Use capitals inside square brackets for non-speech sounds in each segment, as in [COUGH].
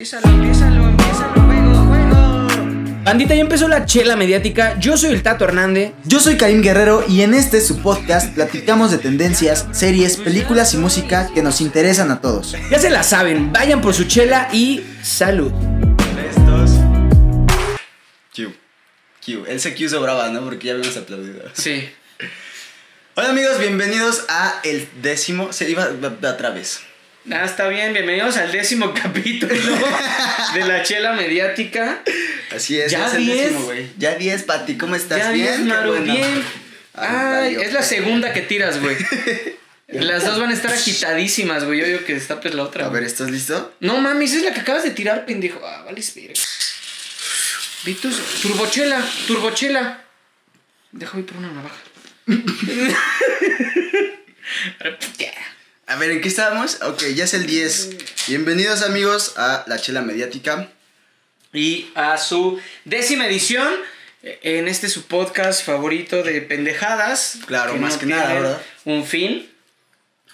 Empiézalo, empiézalo, juego, juego. Bandita, ya empezó la chela mediática. Yo soy el Tato Hernández. Yo soy Karim Guerrero y en este su podcast platicamos de tendencias, series, películas y música que nos interesan a todos. Ya se la saben, vayan por su chela y salud. Estos. Q. Q. Ese Q sobraba, ¿no? Porque ya habíamos aplaudido. Sí. Hola amigos, bienvenidos a el décimo. Se iba a- otra vez. Ah, está bien, bienvenidos al décimo [LAUGHS] capítulo de la chela mediática. Así es, Ya es el diez. décimo, güey. Ya 10, Pati, ¿cómo estás? Ya bien, bien, Qué Maru, bueno. bien. Ay, es la segunda que tiras, güey. [LAUGHS] Las dos van a estar agitadísimas, güey. Yo digo que destapes la otra. A ver, ¿estás listo? No mames, es la que acabas de tirar, pendejo. Ah, vale, espera. Vitus, turbochela, turbochela. Deja ir por una navaja. [LAUGHS] A ver, ¿en qué estábamos? Ok, ya es el 10. Bienvenidos amigos a La Chela Mediática. y a su décima edición eh, en este su podcast favorito de pendejadas. Claro, más que nada, ¿verdad? Un fin.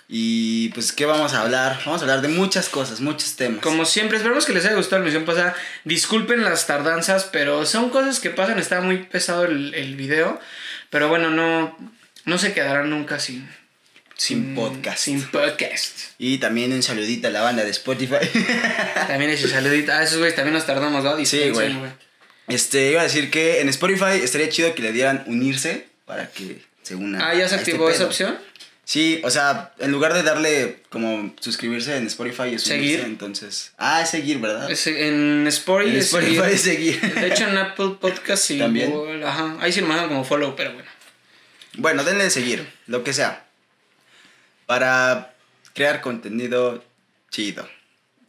Y pues, ¿qué vamos a hablar? Vamos a hablar de muchas cosas, muchos temas. Como siempre, esperamos que les haya gustado la misión pasada. Disculpen las tardanzas, pero son cosas que pasan. Está muy pesado el, el video. Pero bueno, no, no se quedarán nunca sin, Sin podcast. Sin podcast. Y también un saludito a la banda de Spotify. [LAUGHS] También ese saludito. Ah, esos güeyes también nos tardamos, ¿no? Sí, Dispensen, güey. Este, iba a decir que en Spotify estaría chido que le dieran unirse para que se una. Ah, ¿ya se este activó esa opción? Sí, o sea, en lugar de darle como suscribirse en Spotify es Seguir. unirse, entonces. Ah, es seguir, ¿verdad? Es- en Spotify, en es Spotify seguir. es seguir. De hecho, en Apple Podcast sí. ¿También? Google, Ajá. Ahí sí lo mandan como follow, pero bueno. bueno, denle de seguir, lo que sea. Para crear contenido chido.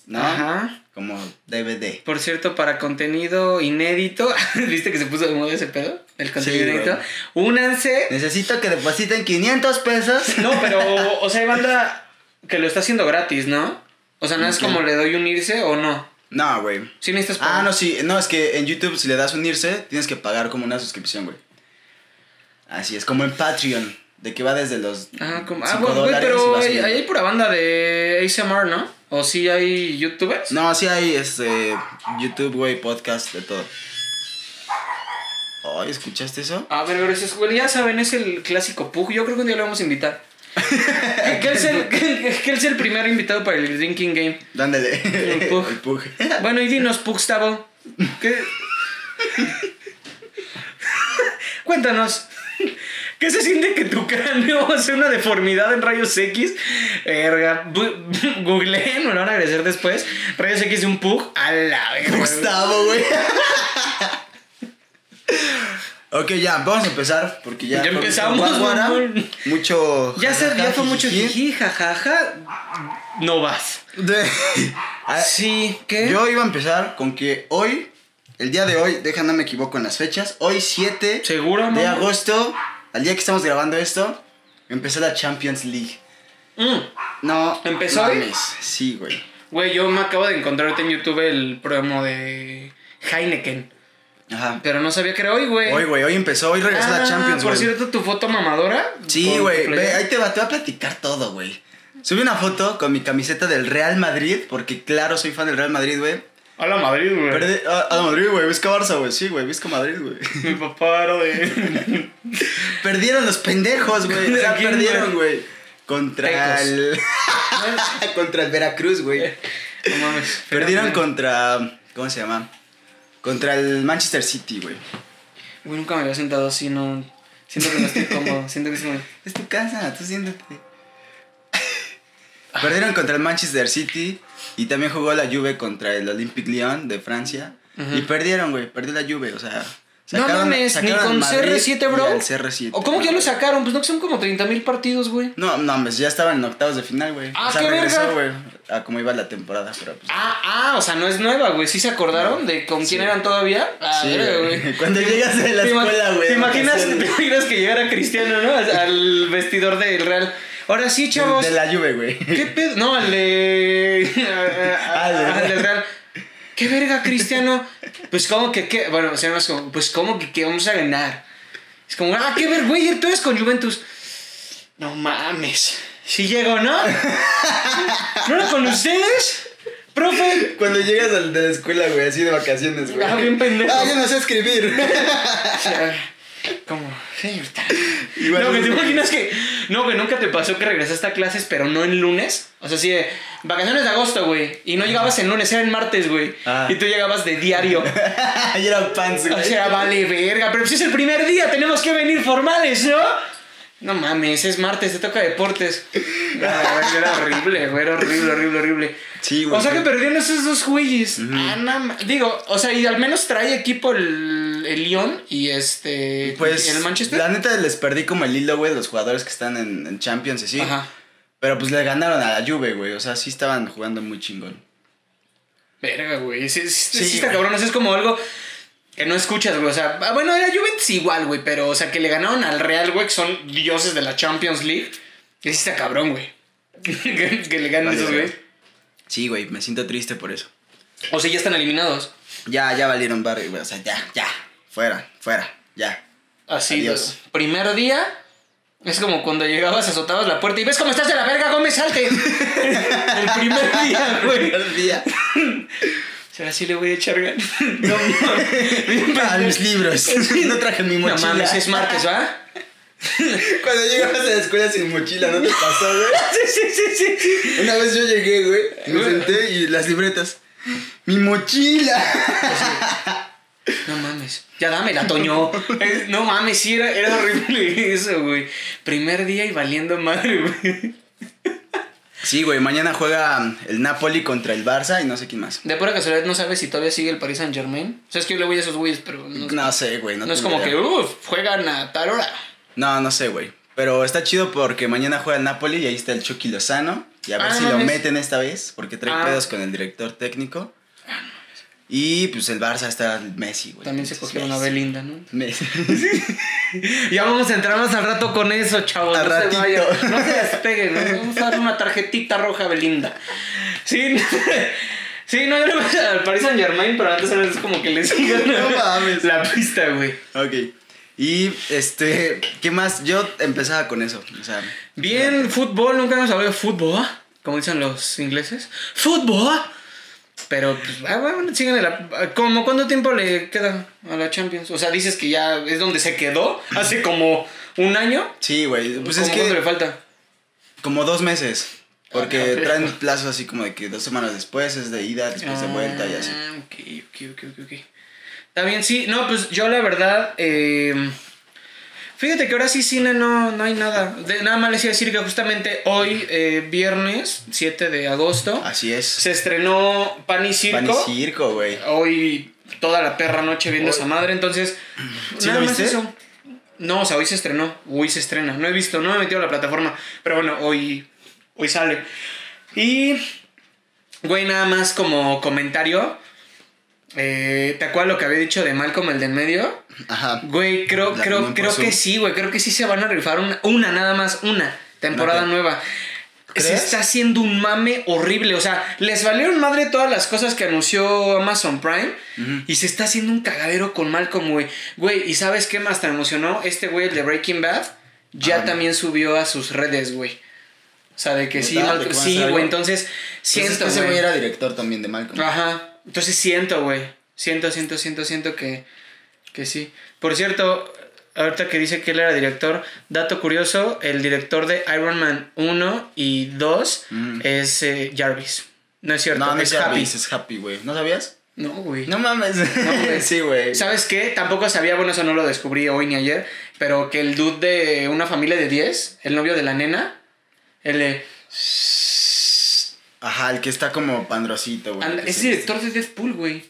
¿No? Ajá. Como DVD. Por cierto, para contenido inédito, [LAUGHS] ¿viste que se puso de moda ese pedo? El contenido Sí, inédito. Únanse. Necesito que depositen 500 pesos. [LAUGHS] No, pero, o sea, hay banda que lo está haciendo gratis, ¿no? O sea, no es como le doy unirse o no. No, güey. Sí necesitas Ah, pagar. no, sí. No, es que en YouTube si le das unirse, tienes que pagar como una suscripción, güey. Así es, como en Patreon, de que va desde los Ajá, como, ah, bueno, güey, pero hay, hay pura banda de ASMR, ¿no? ¿O sí hay youtubers? No, sí hay este YouTube, güey, podcast, de todo. Ay, ¿escuchaste eso? A ver, gracias, güey. Ya saben, es el clásico Pug. Yo creo que un día lo vamos a invitar. que, [LAUGHS] que él sea el, que, [LAUGHS] que él sea el primer invitado para el Drinking Game. Dándole. El Pug. El Pug. [LAUGHS] Bueno, y dinos, Pugstavo. ¿Qué? Cuéntanos. ¿Qué se siente que tu cráneo [LAUGHS] hace una deformidad en rayos X? Verga, [LAUGHS] googleen, me lo van a agradecer después. Rayos X de un Pug. A la verga. Gustavo, güey. ok, ya, vamos a empezar porque ya. Ya empezamos, mucho. Mucho. Ya, se, ya fue mucho jiji. jajaja. No vas. De- [LAUGHS] Ah, Sí, ¿qué? Yo iba a empezar con que hoy, el día de hoy, deja no me equivoco en las fechas, hoy 7 ¿Seguro, de mamá? agosto, al día que estamos grabando esto, empezó la Champions League. Mm. No. ¿Empezó hoy? Sí, güey. Güey, yo me acabo de encontrar en YouTube el promo de Heineken. Ajá. Pero no sabía que era hoy, güey. Hoy, güey, hoy empezó, hoy regresó Ah, la Champions, Por güey. cierto, tu foto mamadora. Sí, güey, ahí te va, te va a platicar todo, güey. Subí una foto con mi camiseta del Real Madrid, porque claro, soy fan del Real Madrid, güey. A la Madrid, güey. A, a Madrid, güey, Vizca Barça, güey, sí, güey, Vizca Madrid, güey. Mi papá era de. [LAUGHS] Perdieron los pendejos, güey. O sea, ¿De quién, perdieron, güey. Contra Tecos. el. [LAUGHS] contra el Veracruz, güey. no mames. Perdieron contra. ¿Cómo se llama? Contra el Manchester City, güey. Güey, nunca me había sentado así, no. Siento que no estoy cómodo. Siento que es como. Es tu casa, tú siéntate. Perdieron contra el Manchester City. Y también jugó la Juve contra el Olympique Lyon de Francia. Ujú. Y perdieron, güey. Perdió la Juve, o sea. No sacaron- mames, ni con Madrid CR7, bro. y al CR7. ¿O cómo que ya lo sacaron? Pues no que son como 30 mil partidos, güey. No, no, pues ya estaban en octavos de final, güey. Ah, o sea, qué regresó, güey. A cómo iba la temporada, pero pues. Ah, ah, o sea, no es nueva, güey. ¿Sí se acordaron de con quién Sí. eran todavía? Ah, Sí, güey. [LAUGHS] Cuando llegas de la ¿Te ima- escuela, güey, ¿Te [LAUGHS] te imaginas que llegara Cristiano, no? Al vestidor del Real. Ahora sí, chavos. De la Juve, güey. ¿Qué pedo? No, al de. Al [LAUGHS] de- al Real. ¿Qué verga, Cristiano? Pues, como que, qué? Bueno, o sea, es como, pues, como que, que vamos a ganar? Es como, ah, qué ver, güey, tú eres con Juventus. No mames. Si llego, ¿no? [LAUGHS] ¿No era con ustedes? Profe, profe? Cuando llegas al de la escuela, güey, así de vacaciones, güey. Ah, bien pendejo. Ah, yo no sé escribir. [LAUGHS] O. Sí, está. Igual no, que te imaginas que. No, güey, nunca te pasó que regresaste a clases, pero no en lunes. O sea, sí, de vacaciones de agosto, güey. Y no llegabas en lunes, era en martes, güey. Ah. Y tú llegabas de diario. [LAUGHS] Ayer era pants, O güey. sea, vale, verga. Pero si es el primer día, tenemos que venir formales, ¿no? No mames, es martes, te toca deportes. [LAUGHS] Ah, era horrible, güey, era horrible, horrible, horrible. Sí, güey. O sea que perdieron esos dos güeyes. Ah, no ma- Digo, o sea, y al menos trae equipo el, el Lyon y este. Pues, el Manchester. la neta les perdí como el hilo, güey, de los jugadores que están en, en Champions y sí. Ajá. Pero pues le ganaron a la Juve, güey. O sea, sí estaban jugando muy chingón. Verga, güey. Sí, sí, sí, Sí, sí está cabrón. o sea, es como algo que no escuchas, güey. O sea, ah, bueno, era Juventus igual, güey. Pero, o sea, que le ganaron al Real, güey, que son dioses de la Champions League. Sí está cabrón, güey. que, [LAUGHS] que le ganen Vale, esos, güey. Sí, güey, me siento triste por eso. O sea, ya están eliminados. Ya, ya valieron barrio, güey. O sea, ya, ya. Fuera, fuera, ya. Así, Adiós. Primer día. Es como cuando llegabas, azotabas la puerta y ves cómo estás de la verga, Gómez, salte. [LAUGHS] El primer día, güey. El día. [LAUGHS] O sea, así le voy a echar ganas. [LAUGHS] No mames. [LAUGHS] A mis libros. [LAUGHS] No traje mi No mochila. mames, es martes, ¿va? Cuando llegabas a la escuela sin mochila, ¿no te pasó, güey? Sí, sí, sí, sí. Una vez yo llegué, güey, me senté y las libretas. ¡Mi mochila! No mames. Ya dámela, Toño. No mames, sí, era, era horrible eso, güey. Primer día y valiendo madre, güey. Sí, güey, mañana juega el Napoli contra el Barça y no sé quién más. De pura casualidad, ¿no sabes si todavía sigue el Paris Saint Germain? O sea, es que yo le voy a esos güeyes, pero no, No sé, güey. No, no es como que, uff, juegan a tal hora. No, no sé, güey. Pero está chido porque mañana juega el Napoli y ahí está el Chucky Lozano. Y a ver Ah, si lo meten esta vez, porque trae Ah. pedos con el director técnico. Y pues el Barça está Messi, güey. También se cogieron a. Belinda, ¿no? Messi. [LAUGHS] Ya vamos a entrar más al rato con eso, chavos. Al no ratito. se vayan. No se despeguen. ¿no? Vamos a dar una tarjetita roja a Belinda. Sí. [LAUGHS] Sí, no, yo le voy al Paris Saint Germain, pero antes es como que le sigan [LAUGHS] No mames. la pista, güey. ok. Y este, ¿qué más? Yo empezaba con eso. O sea, Bien, fútbol, nunca hemos hablado de fútbol, como dicen los ingleses. ¡Fútbol! Pero, pues, ah, bueno, siguen la... ¿Cómo cuánto tiempo le queda a la Champions? O sea, dices que ya es donde se quedó hace como un año. sí, güey. Pues es ¿Cómo cuánto le que falta? como dos meses. Porque Ah, traen plazo así como de que dos semanas después es de ida, después de vuelta y así. Ah, Ok, ok, ok, ok, ok. Está bien, sí. No, pues yo la verdad. eh, fíjate que ahora sí cine no, no hay nada. De- nada más les iba a decir que justamente hoy, eh, viernes 7 de agosto, Así es. se estrenó Pan y Circo. Pan y circo, güey. Hoy toda la perra noche viendo esa madre, entonces. [CLEARS THROAT] ¿Sí nada lo más viste? eso. No, o sea, hoy se estrenó. Hoy se estrena. No he visto, no me he metido a la plataforma. Pero bueno, hoy, hoy sale. Y. Güey, nada más como comentario. Eh, ¿Te acuerdas lo que había dicho de Malcolm el del medio? Ajá. Güey, creo, La creo, creo que sí, güey. Creo que sí se van a rifar una, una nada más, una temporada nueva. Se está haciendo un mame horrible. O sea, les valieron madre todas las cosas que anunció Amazon Prime. Y se está haciendo un cagadero con Malcolm, güey. Güey, ¿y sabes qué más te emocionó? Este güey, el de Breaking Bad, ya Ajá. también subió a sus redes, güey. O sea, de que sí. Malcolm- ¿De que van a sí, güey. Entonces, Pues es siento, que ese güey era director también de Malcolm. Ajá. Entonces siento, güey. Siento, siento, siento, siento que, que sí. Por cierto, ahorita que dice que él era director, dato curioso, el director de Iron Man 1 y 2 Mm. es eh, Jarvis. No es cierto, No, no es es Happy. Happy, es Happy, güey. ¿No sabías? No, güey. No mames. güey. [LAUGHS] sí, güey. ¿Sabes qué? Tampoco sabía, bueno, eso no lo descubrí hoy ni ayer, pero que el dude de una familia de 10, el novio de la nena, el de... Ajá, el que está como pandrosito, güey. es director de Deadpool, güey.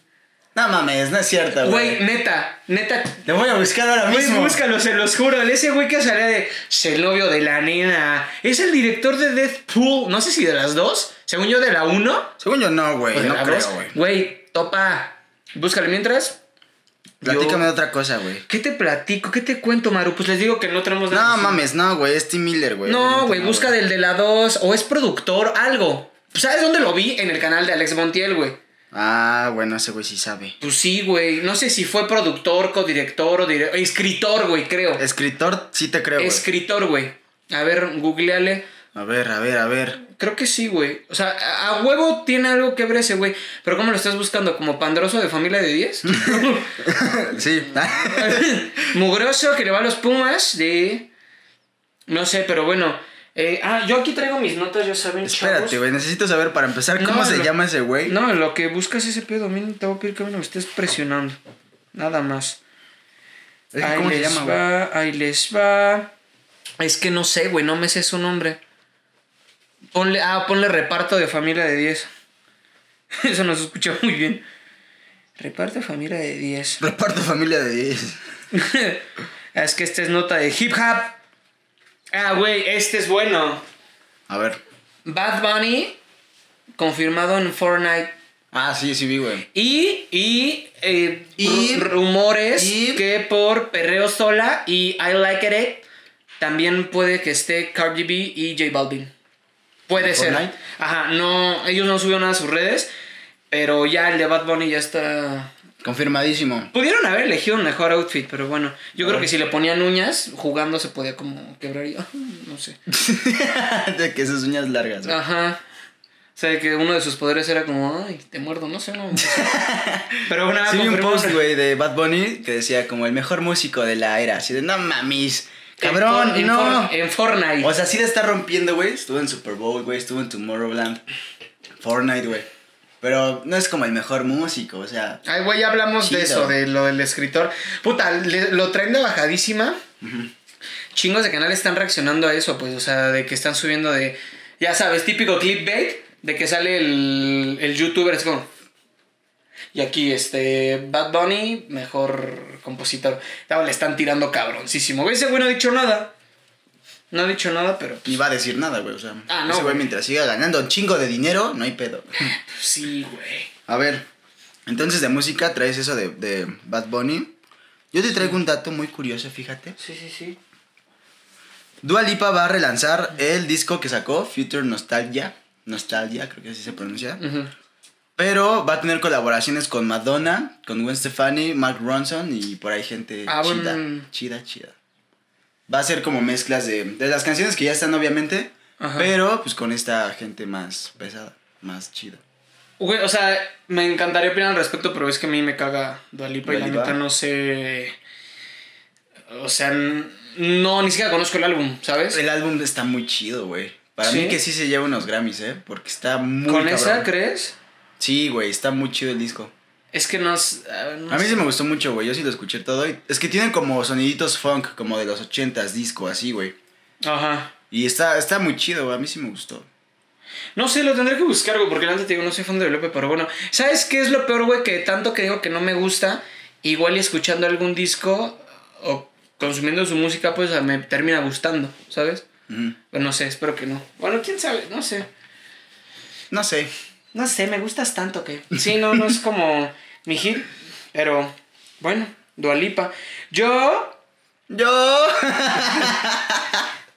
No mames, no es cierto, Güey, güey. neta, neta, Le voy a buscar ahora Güey, mismo. búscalo, se los juro. Ese güey que salía de "Es el novio de la nena. Es el director de Deathpool. No sé si de las dos. Según yo, de la uno. Según yo no, güey. de No creo, dos. güey. Güey, topa. Búscalo mientras. Platícame Yo- de otra cosa, güey. ¿Qué te platico? ¿Qué te cuento, Maru? Pues les digo que no tenemos No nada. mames, no, güey. Es Tim Miller, güey. No, güey, busca del de la 2 o es productor, algo. ¿Sabes dónde lo vi? En el canal de Alex Montiel, güey. Ah, bueno, ese güey sí sabe. Pues sí, güey. No sé si fue productor, codirector o dire- escritor, güey, creo. Escritor, sí te creo. Escritor, güey. A ver, googleale. A ver, a ver, a ver. Creo que sí, güey. O sea, a a huevo tiene algo que ver ese, güey. Pero ¿cómo lo estás buscando? ¿Como pandroso de familia de 10? [LAUGHS] [LAUGHS] sí. Mugroso que le va a los Pumas de... No sé, pero bueno. Eh, ah, yo aquí traigo mis notas, ya saben, Espérate, güey. Necesito saber para empezar No, cómo se lo- llama ese güey. No, lo que buscas es ese pedo. A mí no te voy a pedir que me estés presionando. Nada más. Es que, ahí ¿Cómo se les llama, güey? va, ahí les va. Es que no sé, güey, no me sé su nombre. Ponle, ah, ponle reparto de familia de 10. [LAUGHS] Eso no se escucha muy bien. Reparto de familia de 10. Reparto familia de 10. [LAUGHS] es que esta es nota de hip hop. Ah, güey, este es bueno. A ver. Bad Bunny, confirmado en Fortnite. Ah, sí, sí vi, güey. Y, y, eh, Y- rumores y- que por Perreo Sola y I Like It también puede que esté Cardi B y J Balvin. Puede ¿De ser. Fortnite? Ajá, no, ellos no subieron nada a sus redes, pero ya el de Bad Bunny ya está... Confirmadísimo. Pudieron haber elegido un mejor outfit, pero bueno, yo creo que si le ponían uñas, jugando se podía como quebrar y... [LAUGHS] No sé. [LAUGHS] de que sus uñas largas, güey. Ajá. O sea, que uno de sus poderes era como, ay, te muerdo, no sé, no. no sé. [LAUGHS] Pero bueno, Sí vi un post, güey, de Bad Bunny que decía como el mejor músico de la era. Así de, no mames. Cabrón, En, no. En Fortnite. O sea, sí le está rompiendo, güey. Estuvo en Super Bowl, güey. Estuvo en Tomorrowland. Fortnite, güey. Pero no es como el mejor músico, o sea. Ay, güey, ya hablamos de eso, de lo del escritor. Puta, le- lo traen de bajadísima. Chingos de canales están reaccionando a eso, pues, o sea, de que están subiendo de. Ya sabes, típico clickbait, de que sale el, el youtuber, es como. Y aquí, este. Bad Bunny, mejor compositor. Le están tirando cabroncísimo. Ese güey no ha dicho nada. No ha dicho nada, pero. Ni va a decir nada, güey. O sea, Ah, no, ese güey mientras siga ganando un chingo de dinero, no hay pedo. [LAUGHS] Sí, güey. A ver, entonces de música traes eso de, de Bad Bunny. Yo te traigo un dato muy curioso, fíjate. Sí, sí, sí. Dua Lipa va a relanzar el disco que sacó, Future Nostalgia. Nostalgia, creo que así se pronuncia. Pero va a tener colaboraciones con Madonna, con Gwen Stefani, Mark Ronson y por ahí gente Ah, chida. bueno. Chida, chida. Va a ser como mezclas de, de las canciones que ya están, obviamente. Ajá. Pero pues con esta gente más pesada, más chida. Güey, o sea, me encantaría opinar al respecto, pero es que a mí me caga Dualipa y la neta no sé. O sea, no, ni siquiera conozco el álbum, ¿sabes? El álbum está muy chido, güey. Para ¿Sí? mí que sí se lleva unos Grammys, ¿eh? Porque está muy ¿Con cabrón. esa crees? Sí, güey, está muy chido el disco. Es que no. s- ah, no A mí sé. sí me gustó mucho, güey. Yo sí lo escuché todo. y- Es que tienen como soniditos funk, como de los ochentas, disco, así, güey. Ajá. Y está, está muy chido, güey. A mí sí me gustó. No sé, lo tendré que buscar, güey, porque antes te digo, no soy fan de Dualipa, pero bueno. ¿Sabes qué es lo peor, güey? Que tanto que digo que no me gusta, igual y escuchando algún disco o consumiendo su música, pues me termina gustando, ¿sabes? Ujú. Pues no sé, espero que no. Bueno, quién sabe, no sé. No sé. No sé, me gustas tanto que. Sí, no, no es como mi hit, pero bueno, Dualipa. Yo Yo. [LAUGHS]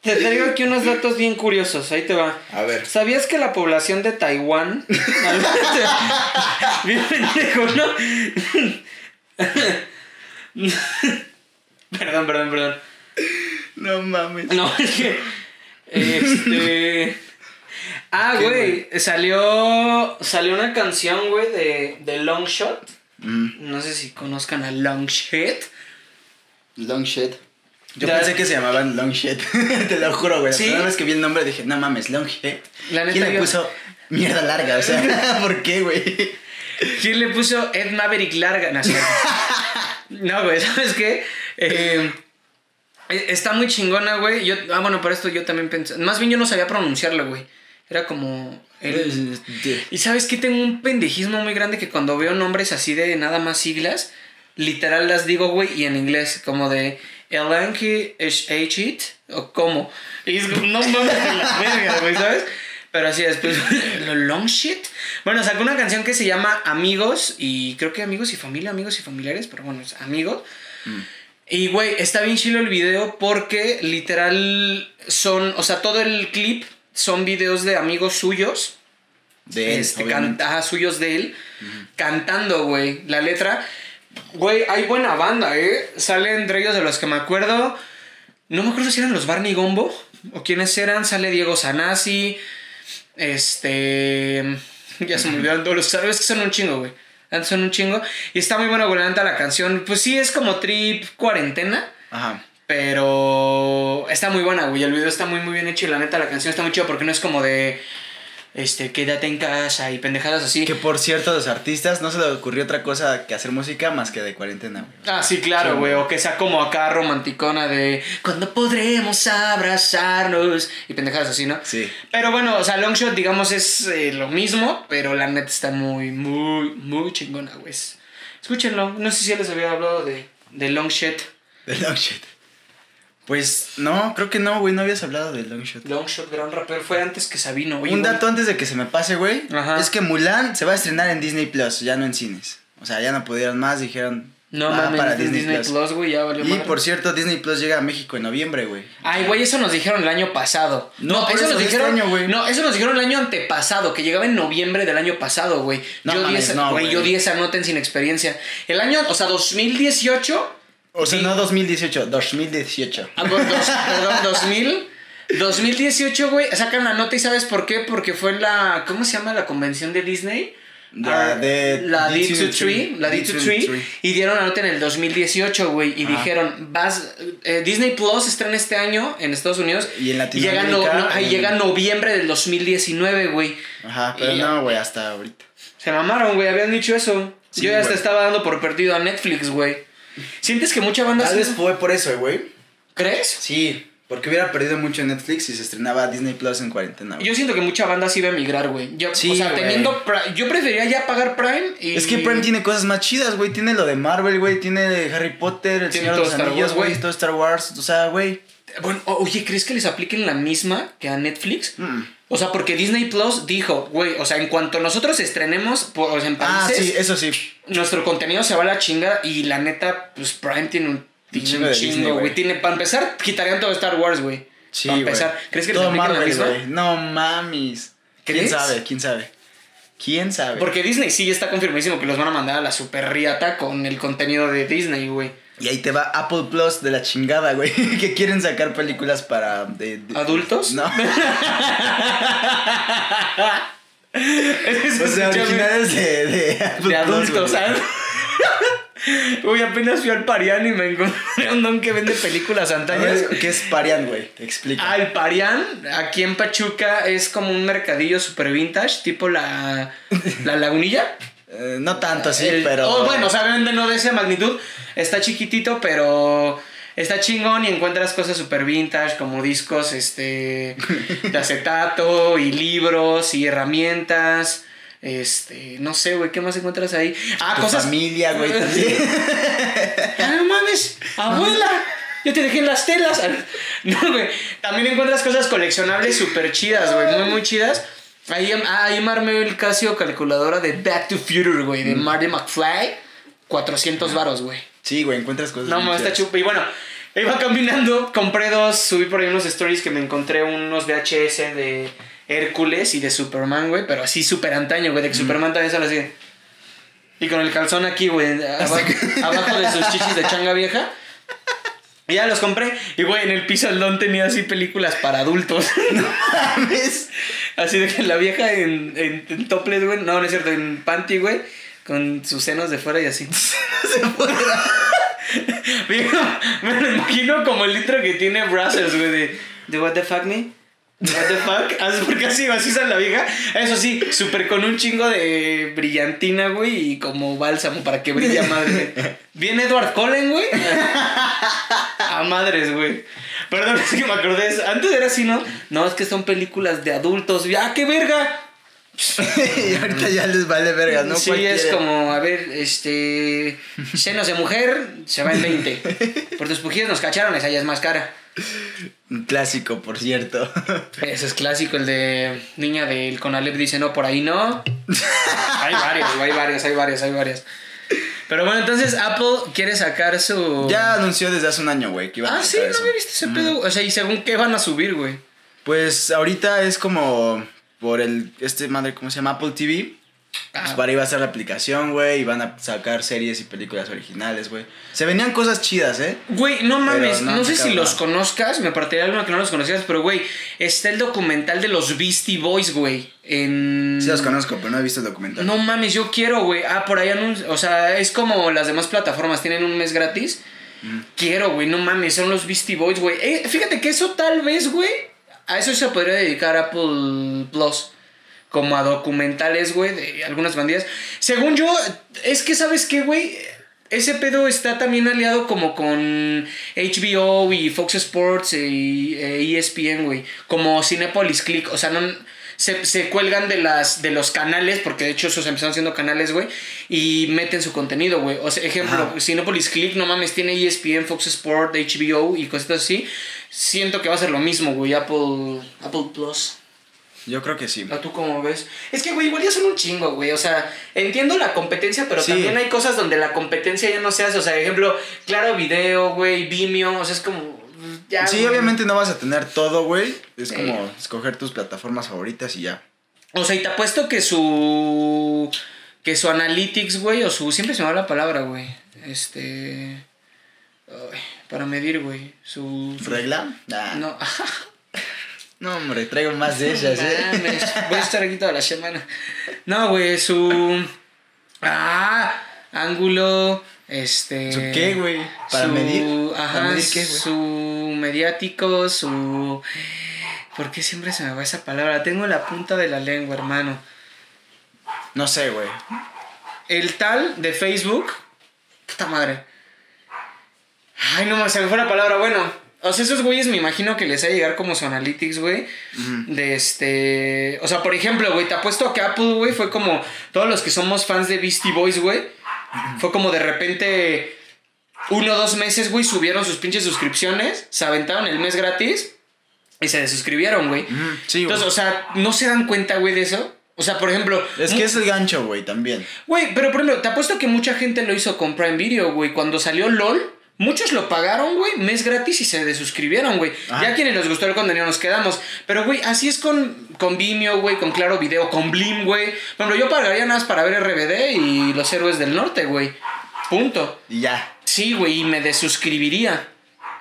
te traigo aquí unos datos bien curiosos, ahí te va. A ver. ¿Sabías que la población de Taiwán. [LAUGHS] bien pendejo, ¿no? perdón, perdón, perdón. No mames. No, es que. Este. Ah, ¿Qué, güey. Salió. Salió una canción, güey, de, de Long Shot. Mm, No sé si conozcan a Long Shot. long shit. Yo pensé que se llamaban long shit. [LAUGHS] Te lo juro, güey. La ¿Sí? primera vez que vi el nombre dije, no mames, long shit. La neta, ¿Quién le yo- puso mierda larga? O sea, [LAUGHS] ¿por qué, güey? ¿Quién le puso Ed Maverick larga? No. [LAUGHS] No, güey, ¿sabes qué? Eh, eh, está muy chingona, güey. Yo, ah, bueno, para esto yo también pensé. Más bien yo no sabía pronunciarla, güey. Era como. el- Y sabes que tengo un pendejismo muy grande que cuando veo nombres así de nada más siglas, literal las digo, güey, y en inglés, como de Elanki H-It, o cómo. Y es como, no mames la verga, güey, ¿sabes? Pero así después, [LAUGHS] lo long shit. Bueno, sacó una canción que se llama Amigos, y creo que Amigos y Familia, Amigos y Familiares, pero bueno, es Amigos. Y, güey, está bien chido el video porque literal son, o sea, todo el clip son videos de amigos suyos De él, este, obviamente. can- ajá, suyos de él, cantando, güey. La letra, güey, hay buena banda, ¿eh? Sale entre ellos de los que me acuerdo. No me acuerdo si eran los Barney Gombo, ¿O quiénes eran? Sale Diego Sanasi. Este. Ya se me olvidaron todos los. Sabes que son un chingo, güey. Son un chingo. Y está muy buena, güey. la canción. Pues sí, es como trip cuarentena. Ajá. Pero está muy buena, güey. El video está muy, muy bien hecho. Y la neta, la canción está muy chida porque no es como de. Este, quédate en casa y pendejadas así. Que por cierto, a los artistas no se les ocurrió otra cosa que hacer música más que de cuarentena, güey. Ah, sí, claro, güey. O que sea como acá romanticona de. ¿Cuándo podremos abrazarnos? Y pendejadas así, ¿no? Sí. Pero bueno, o sea, Longshot, digamos, es eh, lo mismo, pero la neta está muy, muy, muy chingona, güey. Escúchenlo. No sé si ya les había hablado de, de Longshot. De Longshot. Pues no, creo que no, güey, no habías hablado de Longshot. Longshot, gran rapero, fue antes que Sabino. Oye, Un dato antes de que se me pase, güey, Ajá. es que Mulan se va a estrenar en Disney Plus, ya no en cines. O sea, ya no pudieron más, dijeron. No "Va mames, para Disney, Disney, Plus. Güey, ya valió Y madre. por cierto, Disney Plus llega a México en noviembre, güey. Ay, güey, eso nos dijeron el año pasado. No, por eso nos este dijeron. año, güey. No, eso nos dijeron el año antepasado, que llegaba en noviembre del año pasado, güey. No yo di mames, esa, no, güey, güey. yo di esa nota en sin experiencia. El año, o sea, 2018. O sea, Sí. no 2018, 2018. ah, dos- perdón, 2000. 2018, güey, sacan la nota y ¿sabes por qué? Porque fue en la. ¿Cómo se llama la convención de Disney? La Ah, de la D23, D23, la D23, y dieron la nota en el 2018, güey, y dijeron, vas, eh, Disney Plus estrena este año en Estados Unidos Y en llega, no- Latinoamérica, no- ahí en- llega noviembre del 2019, güey. Ajá, pero Y- no, güey, hasta ahorita. Se mamaron, güey, habían dicho eso. Sí, Yo ya hasta estaba dando por perdido a Netflix, güey. ¿Sientes que mucha banda... Tal vez fue por eso, güey. ¿Crees? Sí, porque hubiera perdido mucho en Netflix si se estrenaba Disney Plus en cuarentena. güey. Yo siento que mucha banda sí iba a migrar, güey. Yo, Sí, o sea, güey. teniendo... Pri- Yo preferiría ya pagar Prime y... Es que Prime tiene cosas más chidas, güey. Tiene lo de Marvel, güey. Tiene Harry Potter, El Tiene Señor de los Star Anillos, Wars, güey. Todo Star Wars. O sea, güey. Bueno, oye, ¿crees que les apliquen la misma que a Netflix? Mm. O sea, porque Disney Plus dijo, güey, o sea, en cuanto nosotros estrenemos sea, en Ah, países, sí, eso sí. nuestro contenido se va a la chinga y la neta, pues Prime tiene un, tiene chingo un güey. Tiene, para empezar, quitarían todo Star Wars, güey. Sí, Para empezar, ¿crees que Todo Marvel, güey. No mames. ¿Quién ¿Crees? sabe? ¿Quién sabe? ¿Quién sabe? Porque Disney sí está confirmadísimo que los van a mandar a la super riata con el contenido de Disney, güey. Y ahí te va Apple Plus de la chingada, güey. [LAUGHS] que quieren sacar películas para... de- de- ¿Adultos? No. [LAUGHS] O sea, originales de, de Apple de Plus, adultos. [LAUGHS] Uy, apenas fui al Parián y me encontré un don que vende películas antañas. ¿Qué es Parian, güey? Te explico. Ah, el Parián, aquí en Pachuca, es como un mercadillo super vintage, tipo la, la lagunilla. Eh, no tanto así, El- pero... oh, bueno, o sea, vende no de esa magnitud. Está chiquitito, pero está chingón y encuentras cosas super vintage como discos este, de [LAUGHS] acetato y libros y herramientas. Este, no sé, güey, ¿qué más encuentras ahí? Ah, tu cosas. familia, güey, [LAUGHS] también. Ah, no mames, abuela. Yo te dejé en las telas. [LAUGHS] No, güey. También encuentras cosas coleccionables súper chidas, güey. Muy, muy chidas. Ahí, ah, ahí me armé el Casio calculadora de Back to Future, güey. De Marty McFly. 400 varos, güey. Sí, güey, encuentras cosas No, está chupa. Y bueno, iba caminando, compré dos, subí por ahí unos stories que me encontré unos VHS de Hércules y de Superman, güey. Pero así súper antaño, güey. De que Superman también sale así. Y con el calzón aquí, güey. [LAUGHS] Abajo, abajo de sus chichis de changa vieja. Y ya los compré. Y, güey, en el piso el don tenía así películas para adultos. [LAUGHS] mames. así de que la vieja en, en, en topless, güey. No, no es cierto, en panty, güey. Con sus senos de fuera y así. Vieja, [LAUGHS] me lo imagino como el intro que tiene Brazzers, güey, de, de What the fuck me? What the fuck? Así, porque así, así sale la vieja. Eso sí, súper con un chingo de brillantina, güey, y como bálsamo para que brille a madre. Viene Edward Cullen, güey. [LAUGHS] A madres, güey. Perdón, es que me acordé. eso. Antes era así, ¿no? No, es que son películas de adultos. ¡Ah, qué verga! [LAUGHS] y ahorita ya les vale verga, ¿no? Sí, Cualquiera. es como, a ver, este. Senos de mujer se va en 20. [LAUGHS] Por tus pujidos nos cacharon, esa ya es más cara. [LAUGHS] Un clásico, por cierto. [LAUGHS] Ese es clásico, el de niña del Conalep dice no, por ahí no. [LAUGHS] hay varios, hay varios, hay varios, hay varios. Pero bueno, entonces Apple quiere sacar su. ya anunció desde hace un año, güey, que iba a Ah, sí, no había visto ese pedo. O sea, y según qué van a subir, güey. Pues ahorita es como por el este madre, ¿cómo se llama? Apple TV. Pues para ahí va a ser la aplicación, güey, y van a sacar series y películas originales, güey. Se venían cosas chidas, ¿eh? Güey, no mames, no sé si los conozcas, me partiría alguno que no los conocías, pero güey, está el documental de los Beastie Boys, güey. En... Sí los conozco, pero no he visto el documental. No mames, yo quiero, güey. Ah, por ahí anun- O sea, es como las demás plataformas, tienen un mes gratis. Quiero, güey, no mames, son los Beastie Boys, güey. Eh, fíjate que eso tal vez, güey, a eso se podría dedicar Apple Plus. Como a documentales, güey, de algunas bandillas. Según yo, es que, ¿sabes qué, güey? Ese pedo está también aliado como con HBO y Fox Sports y eh, ESPN, güey. Como Cinepolis Click. O sea, no, se, se cuelgan de, las, de los canales, porque de hecho esos empezaron siendo canales, güey. Y meten su contenido, güey. O sea, ejemplo, Ajá. Cinepolis Click, no mames, tiene E ESPN, Fox Sports, HBO y cositas así. Siento que va a ser lo mismo, güey. Apple, Apple Plus. Yo creo que sí. ¿A tú cómo ves? Es que, güey, igual ya son un chingo, güey. O sea, entiendo la competencia, pero Sí. también hay cosas donde la competencia ya no se hace. O sea, ejemplo, Claro Video, güey, Vimeo. O sea, es como. Ya, Sí, güey. obviamente no vas a tener todo, güey. Es como escoger tus plataformas favoritas y ya. O sea, y te apuesto que su. Que su analytics, güey, o su. Siempre se me va la palabra, güey. Este. para medir, güey. Su. su- ¿Regla? Nah. No. [LAUGHS] No. hombre, traigo más de [LAUGHS] esas, ¿eh? Voy a estar aquí toda la semana. No, güey, su. Ah, ángulo. Este. ¿Su qué, güey? ¿Para su- medir? Ajá, ¿Para medir qué, güey? Su mediático, su. ¿Por qué siempre se me va esa palabra? Tengo en la punta de la lengua, hermano. No sé, güey. El tal de Facebook. Puta madre. Ay, no, se me fue la palabra. Bueno, o sea, esos güeyes me imagino que les va a llegar como su analytics, güey. De este. O sea, por ejemplo, güey, te apuesto que Apple, güey, fue como. Todos los que somos fans de Beastie Boys, güey. Fue como de repente. Uno o dos meses, güey, subieron sus pinches suscripciones. Se aventaron el mes gratis. Y se desuscribieron, güey. Sí, güey. Entonces, o sea, ¿no se dan cuenta, güey, de eso? O sea, por ejemplo. Es que es el gancho, güey, también. Güey, pero por ejemplo, te apuesto que mucha gente lo hizo con Prime Video, güey. Cuando salió LOL, muchos lo pagaron, güey, mes gratis y se desuscribieron, güey. Ah. Ya a quienes les gustó el contenido nos quedamos. Pero, güey, así es con, con Vimeo, güey, con Claro Video, con Blim, güey. Ejemplo, yo pagaría nada más para ver RBD y Los Héroes del Norte, güey. Punto. Y ya. Sí, güey, y me desuscribiría.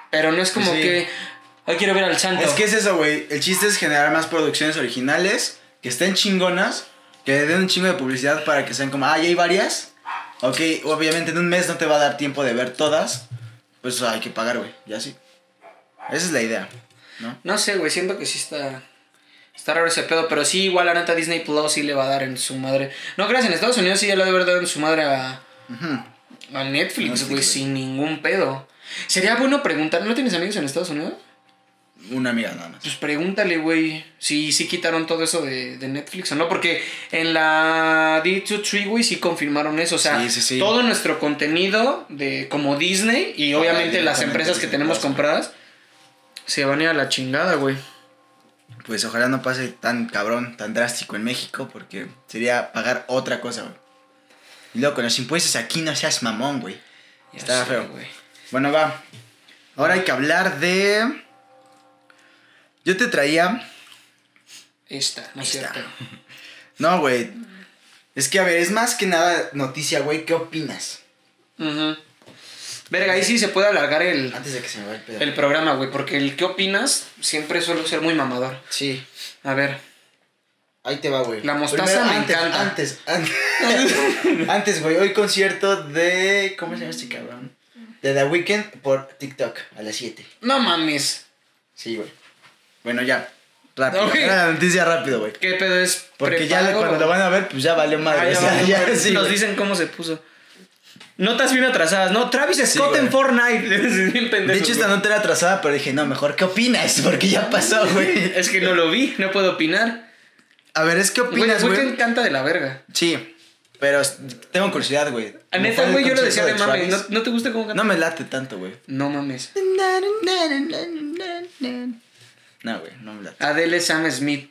Pero no es como Sí. que. Ay, quiero ver al santo. Es que es eso, güey. El chiste es generar más producciones originales que estén chingonas, que le den un chingo de publicidad para que sean como, ah, ya hay varias. Ok, obviamente en un mes no te va a dar tiempo de ver todas. Pues hay que pagar, güey. Ya sí. Esa es la idea, ¿no? No sé, güey, siento que sí está. Está raro ese pedo, pero sí, igual la neta Disney Plus sí le va a dar en su madre. No creas, en Estados Unidos sí ya le debe haber dado en su madre a, a Netflix, güey. sin ningún pedo. Sería bueno preguntar, ¿no tienes amigos en Estados Unidos? Una amiga nada más. Pues pregúntale, güey, si sí quitaron todo eso de, de Netflix o no, porque en la D23, güey, sí confirmaron eso. O sea, Sí, sí, sí. todo nuestro contenido de como Disney y obviamente las empresas que tenemos compradas se van a ir a la chingada, güey. Pues ojalá no pase tan cabrón, tan drástico en México, porque sería pagar otra cosa, güey. Y luego con los impuestos aquí no seas mamón, güey. Está feo. güey. Bueno, va. Ahora hay que hablar de. Yo te traía. Esta, no es Esta. cierto. [LAUGHS] No, güey. Es que, a ver, es más que nada noticia, güey. ¿Qué opinas? Ujú. Verga, ahí sí se puede alargar el, Antes de que se me vaya el pedo. el programa, güey, porque el ¿qué opinas? siempre suele ser muy mamador. Sí. A ver, Ahí te va, güey. La mostaza me antes, encanta. Antes, antes. [LAUGHS] antes, güey. Hoy concierto de. ¿Cómo se llama este cabrón? De The Weeknd por TikTok a las 7. no mames. Sí, güey. Bueno, ya. Rápido. Ok. Era la noticia rápido, güey. ¿Qué pedo es? Porque ya cuando lo van a ver, pues ya valió Ah, madre. ya ya, sí, Nos dicen cómo se puso. Notas bien atrasadas, ¿no? Travis Scott güey. en Fortnite. Es bien pendejo, De hecho, esta nota era atrasada, pero dije, no, mejor, ¿qué opinas? Porque ya pasó, güey. Es que no lo vi, no puedo opinar. A ver, es que opinas, güey, te encanta de la verga. Sí, pero tengo curiosidad, güey. A ¿Cómo neta, güey, yo lo decía concierto de mame. ¿No? ¿No te gusta cómo canta? No me late tanto, güey. No mames. No, güey, no me late. Adele Sam Smith.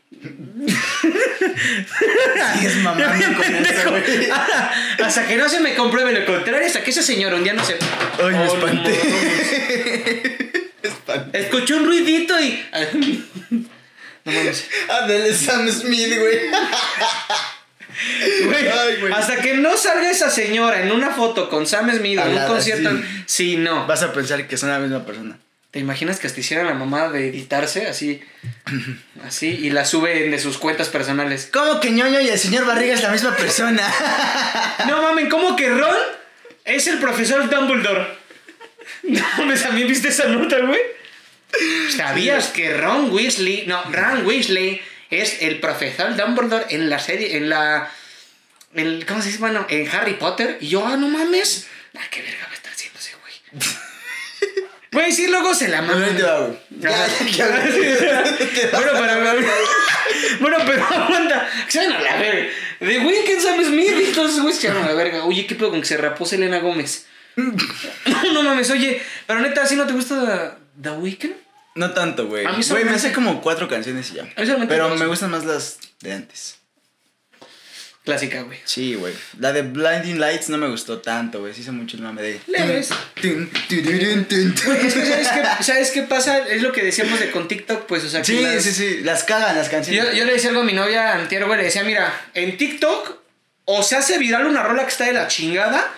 Sigues mamando con eso, güey. [LAUGHS] Hasta que no se me compruebe lo contrario, hasta que ese señor un día no se. Ay, me Oh, espanté. no mames. [LAUGHS] Espanté. Escuché un ruidito y. No mames. Adele Sam Smith, güey. Güey, Ay, güey. hasta que no salga esa señora en una foto con Sam Smith en un Hablada, concierto. sí. Sí, no. Vas a pensar que son la misma persona. ¿Te imaginas que hasta hicieran la mamá de editarse así? [CLEARS THROAT] Así, y la suben de sus cuentas personales. ¿Cómo que ñoño y el señor Barriga es la misma persona? [LAUGHS] No mamen, ¿cómo que Ron es el profesor Dumbledore? No mames, ¿también viste esa nota, güey? ¿Sabías que Ron Weasley, no, Ron Weasley es el profesor Dumbledore en la serie, en la, el, ¿cómo se dice? Bueno, en Harry Potter. Y yo, ah, no mames. Ah, qué verga va a estar haciendo ese güey. Güey, sí, luego se la mama. güey. [LAUGHS] [LAUGHS] Bueno, pero. [LAUGHS] bueno, pero aguanta. Que a la verga. De Weekend Sam Smith y todos esos güeyes se a la verga. Oye, ¿qué pedo con que se rapó Selena Gómez? No, no mames, oye. Pero neta, ¿así no te gusta The Weeknd? No tanto, güey. Güey, me hace como cuatro canciones y ya. Pero me gustan más las de antes. Clásica, güey. Sí, güey. La de Blinding Lights no me gustó tanto, güey. Sí hice mucho el mame de... Leves. ¿sabes qué, ¿sabes qué pasa? Es lo que decíamos de con TikTok, pues, o sea, que Sí, las- sí, sí. Las cagan las canciones. Yo, yo le decía algo a mi novia antier, güey, le decía, mira, en TikTok o se hace viral una rola que está de la chingada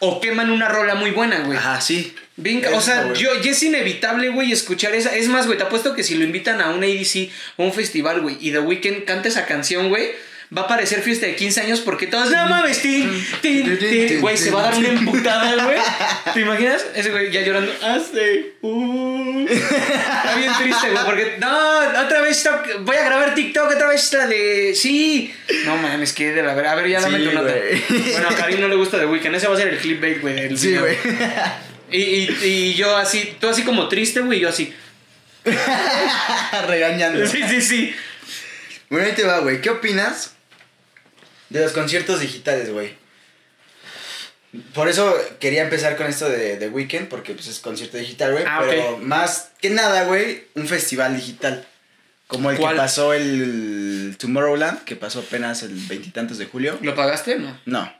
o queman una rola muy buena, güey. Ajá, sí. Bien, o sea, yo, ya es inevitable, güey, escuchar esa. Es más, güey, te apuesto que si lo invitan a un ADC o un festival, güey, y The Weeknd canta esa canción, güey, va a parecer fiesta de 15 años porque todos, no mames, tin, tin, tin". Güey, se va a dar una [LAUGHS] emputada, güey. ¿Te imaginas? Ese güey ya llorando. Hace. Uh. Está bien triste, güey, porque. No, otra vez voy a grabar TikTok, otra vez la de. Sí. No mames, que de la verdad. A ver, ya dame Sí, tu nota. Bueno, a Karim no le gusta The Weeknd. Ese va a ser el clickbait, güey. Sí, güey. Y, y, y yo así, tú así como triste, güey, yo así. [LAUGHS] Regañando. Sí, sí, sí. Bueno, ahí te va, güey. ¿Qué opinas de los conciertos digitales, güey? Por eso quería empezar con esto de, de Weekend, porque pues es concierto digital, güey. Ah, pero más que nada, güey, un festival digital. Como el ¿Cuál? que pasó el Tomorrowland, que pasó apenas el veintitantos de julio. ¿Lo pagaste? No. No.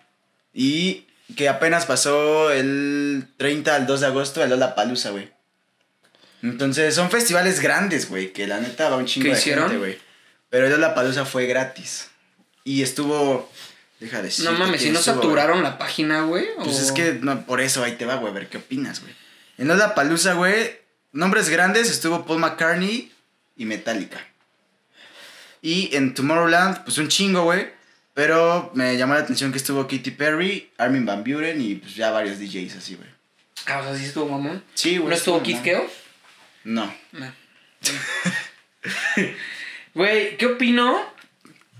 Y que apenas pasó el 30 al 2 de agosto el Lollapalooza, güey. Entonces, son festivales grandes, güey, que la neta va un chingo ¿Qué de hicieron? gente, güey. Pero el Lollapalooza fue gratis. Y estuvo... Deja de decirte No mames, si no estuvo, saturaron la página, güey. Pues o- es que no, por eso ahí te va, güey, a ver qué opinas, güey. En Lollapalooza, güey, nombres grandes estuvo Paul McCartney y Metallica. Y en Tomorrowland, pues un chingo, güey. Pero me llamó la atención que estuvo Katy Perry, Armin Van Buren y pues ya varios DJs así, güey. Ah, o sea, sí estuvo mamón. Sí, güey. ¿No estuvo mamón. Kid Keo? No. No. [LAUGHS] Güey, ¿qué opino?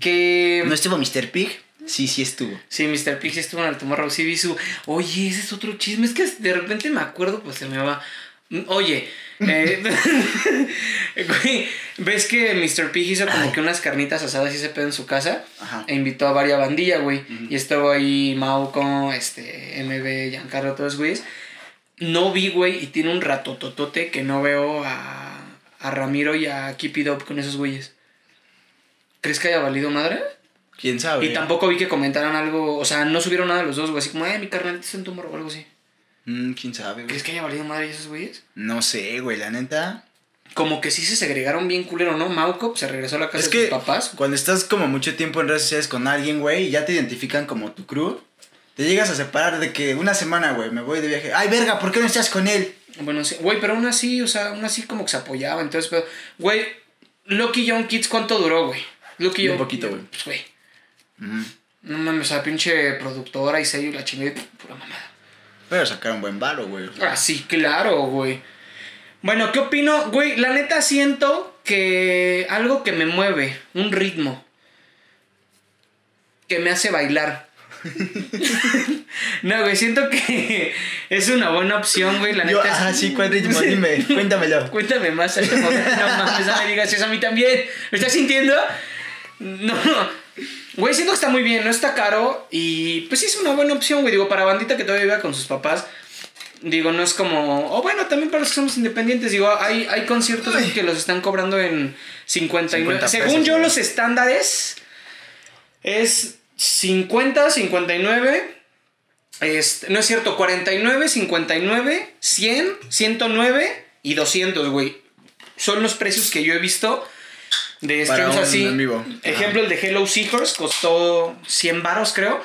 Que. ¿No estuvo Mr. Pig? Sí, sí estuvo. Sí, Mr. Pig sí estuvo en el Tomorrow, sí vi su... Oye, ese es otro chisme, es que de repente me acuerdo, pues se me va... Oye, eh, [LAUGHS] güey, ¿ves que Mr. Pig hizo como que unas carnitas asadas y se pedo en su casa? Ajá. E invitó a varias bandillas, güey. Y estuvo ahí Mauco, este, MB, Giancarlo, todos güeyes. No vi, güey, y tiene un rato totote que no veo a, a Ramiro y a Keep It Up con esos güeyes. ¿Crees que haya valido madre? ¿Quién sabe? Y tampoco vi que comentaran algo, o sea, no subieron nada de los dos, güey, así como, eh, mi carnal está en tumor o algo así. Mm, ¿Quién sabe, güey? ¿Crees que haya valido madre esos güeyes? No sé, güey, la neta. Como que sí se segregaron bien culero, ¿no? Mauco pues, se regresó a la casa Es de que sus papás. cuando estás como mucho tiempo en redes sociales con alguien, güey, y ya te identifican como tu crew, te llegas a separar de que una semana, güey, me voy de viaje. Ay, verga, ¿por qué no estás con él? Bueno, sí, güey, pero aún así, o sea, aún así como que se apoyaba, entonces, pero, güey, Lucky Young Kids, ¿cuánto duró, güey? Young poquito, güey. Pues, güey, no mames, o sea, pinche productora y sello y la chingada, pura mamada. Pero sacaron buen varo, güey. Ah, sí, claro, güey. Bueno, ¿qué opino? Güey, la neta siento que algo que me mueve, un ritmo, que me hace bailar. [LAUGHS] no, güey, siento que es una buena opción, güey, la neta. Yo, es- ah, sí, ¿cuál ritmo? Dime, cuéntamelo. [LAUGHS] Cuéntame más, este momento. no mames, no me digas eso a mí también. ¿Me estás sintiendo? No. Güey, siento que está muy bien, no está caro y pues sí es una buena opción, güey. Digo, para bandita que todavía vive con sus papás, digo, no es como... O bueno, también para los que somos independientes, digo, hay, hay conciertos que los están cobrando en 59. 50 Según pesos, yo, güey. los estándares es 50, 59... Este, no es cierto, 49, 59, 100, 109 y 200, güey. Son los precios que yo he visto. De streams un así. en vivo. Ejemplo, el de Hello Seekers costó 100 varos, creo.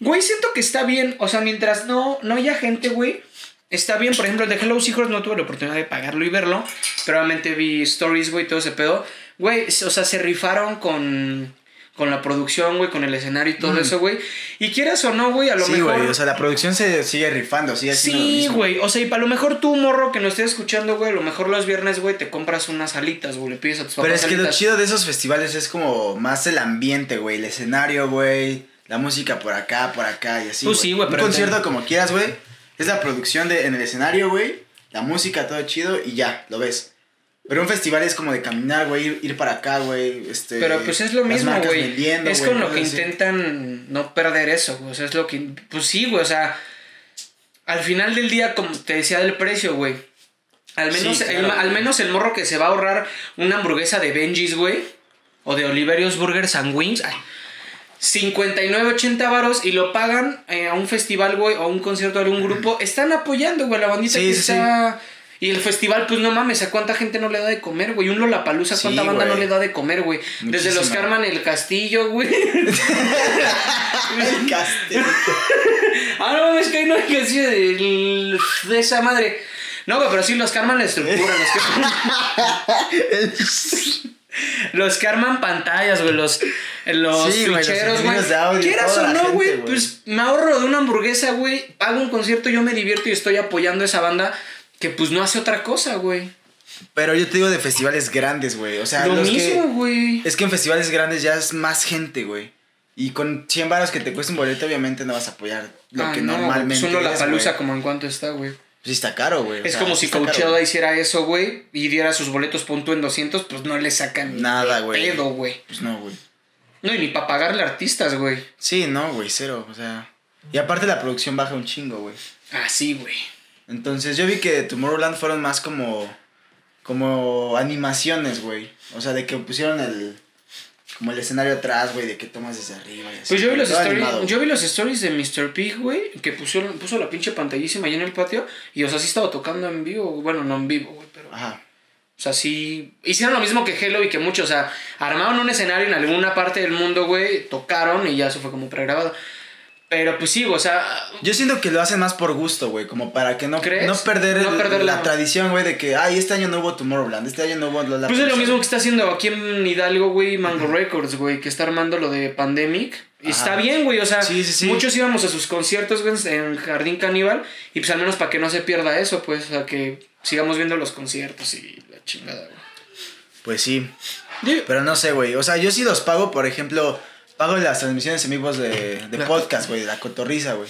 Güey, siento que está bien. O sea, mientras no, no haya gente, güey. Está bien, por ejemplo, el de Hello Seekers no tuve la oportunidad de pagarlo y verlo. Pero obviamente vi stories, güey, todo ese pedo. Güey, o sea, se rifaron con, con la producción, güey, con el escenario y todo eso, güey. Y quieras o no, güey, a lo Sí, mejor. güey, o sea, la producción se sigue rifando, sigue Sí, güey. O sea, y para lo mejor tú, morro, que nos estés escuchando, güey, a lo mejor los viernes, güey, te compras unas alitas, güey, le pides a tus papás Pero es que lo chido de esos festivales es como más el ambiente, güey, el escenario, güey, la música por acá, por acá y así. Pues sí, güey, Un pero concierto enten- como quieras, güey, es la producción de, en el escenario, güey, la música, todo chido y ya, lo ves. Pero un festival es como de caminar, güey, ir, ir para acá, güey, este... Pero pues es lo mismo, güey. vendiendo, Es con lo que así. intentan no perder eso, güey. O sea, es lo que. Pues sí, güey. O sea, al final del día, como te decía del precio, güey. Al menos, Sí, el, al menos el morro que se va a ahorrar una hamburguesa de Benji's, güey. O de Oliverios Burgers and Wings. ay, 59, 80 varos y lo pagan eh, a un festival, güey, o a un concierto de algún grupo. Están apoyando, güey, la bandita Sí, que sí, está. Y el festival, pues no mames, ¿a cuánta gente no le da de comer, güey? Un Lollapalooza, Sí, ¿cuánta banda no le da de comer, güey? Desde los que arman el castillo, güey. El [LAUGHS] castillo. [LAUGHS] ah, no mames, que ahí no hay castillo de, de esa madre. No, güey, pero sí los que arman la estructura, los que... [LAUGHS] Los que arman pantallas, güey, los, los Sí, ficheros, güey. Quieras o no, güey. pues me ahorro de una hamburguesa, güey. Hago un concierto, yo me divierto y estoy apoyando a esa banda que pues no hace otra cosa, güey. Pero yo te digo de festivales grandes, güey, o sea, Lo los mismo, güey. Es que en festivales grandes ya es más gente, güey. Y con 100 baros que te cuesta un boleto, obviamente no vas a apoyar lo Ah, que no, normalmente Pues uno la palusa como en cuánto está, güey. Sí está caro, güey. o Es sea, como si Coachella hiciera eso, güey, y diera sus boletos punto en 200, pues no le sacan Nada, güey. pedo, güey. Pues no, güey. No, y ni para pagarle artistas, güey. Sí, no, güey, cero, o sea... Y aparte la producción baja un chingo, güey. Ah, sí, güey. Entonces yo vi que Tomorrowland fueron más como... Como animaciones, güey. O sea, de que pusieron el... Como el escenario atrás, güey, de que tomas desde arriba y así. Pues yo vi los stories, yo vi los stories de Mr. Pig, güey, que puso, puso la pinche pantallísima ahí en el patio, y o sea, sí estaba tocando en vivo, bueno, no en vivo, güey, pero... Ajá. O sea, sí. Hicieron lo mismo que Hello y que muchos. O sea, armaron un escenario en alguna parte del mundo, güey. Tocaron y ya eso fue como pregrabado. Pero pues sí, o sea. Yo siento que lo hacen más por gusto, güey, como para que no, ¿Crees? no perder, No el- perder la la- tradición, güey, de que, ay, este año no hubo Tomorrowland, este año no hubo la Pues es lo mismo que está haciendo aquí en Hidalgo, güey, Mango Records, güey, que está armando lo de Pandemic. Y Ajá. está bien, güey, o sea, Sí, sí, sí. muchos íbamos a sus conciertos, güey, en Jardín Caníbal. Y pues al menos para que no se pierda eso, pues, o sea, que sigamos viendo los conciertos y la chingada, güey. Pues sí, pero no sé, güey, o sea, yo sí los pago, por ejemplo, pago las transmisiones en vivos de, de podcast, güey, de la cotorriza, güey.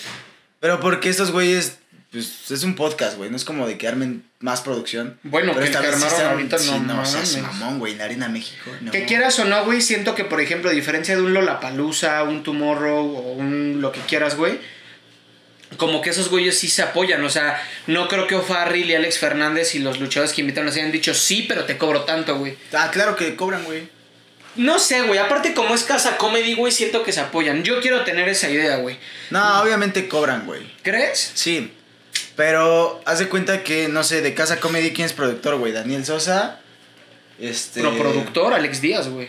Pero porque estos güeyes, pues, es un podcast, güey, no es como de que armen más producción. Bueno, Pero que esta vez sí ahorita sí, no no, seas mamón, güey, en Arena México. no. Que quieras o no, güey, siento que, por ejemplo, a diferencia de un Lollapalooza, un Tomorrow o un lo que quieras, güey, como que esos güeyes sí se apoyan. O sea, no creo que O'Farrill y Alex Fernández y los luchadores que invitan les hayan dicho sí, pero te cobro tanto, güey. Ah, claro que cobran, güey. No sé, güey. Aparte, como es casa comedy, güey, siento que se apoyan. Yo quiero tener esa idea, güey. No, obviamente cobran, güey. ¿Crees? Sí, pero haz de cuenta que, no sé, de Casa Comedy, ¿quién es productor, güey? Daniel Sosa. Este. Pero productor, Alex Díaz, güey.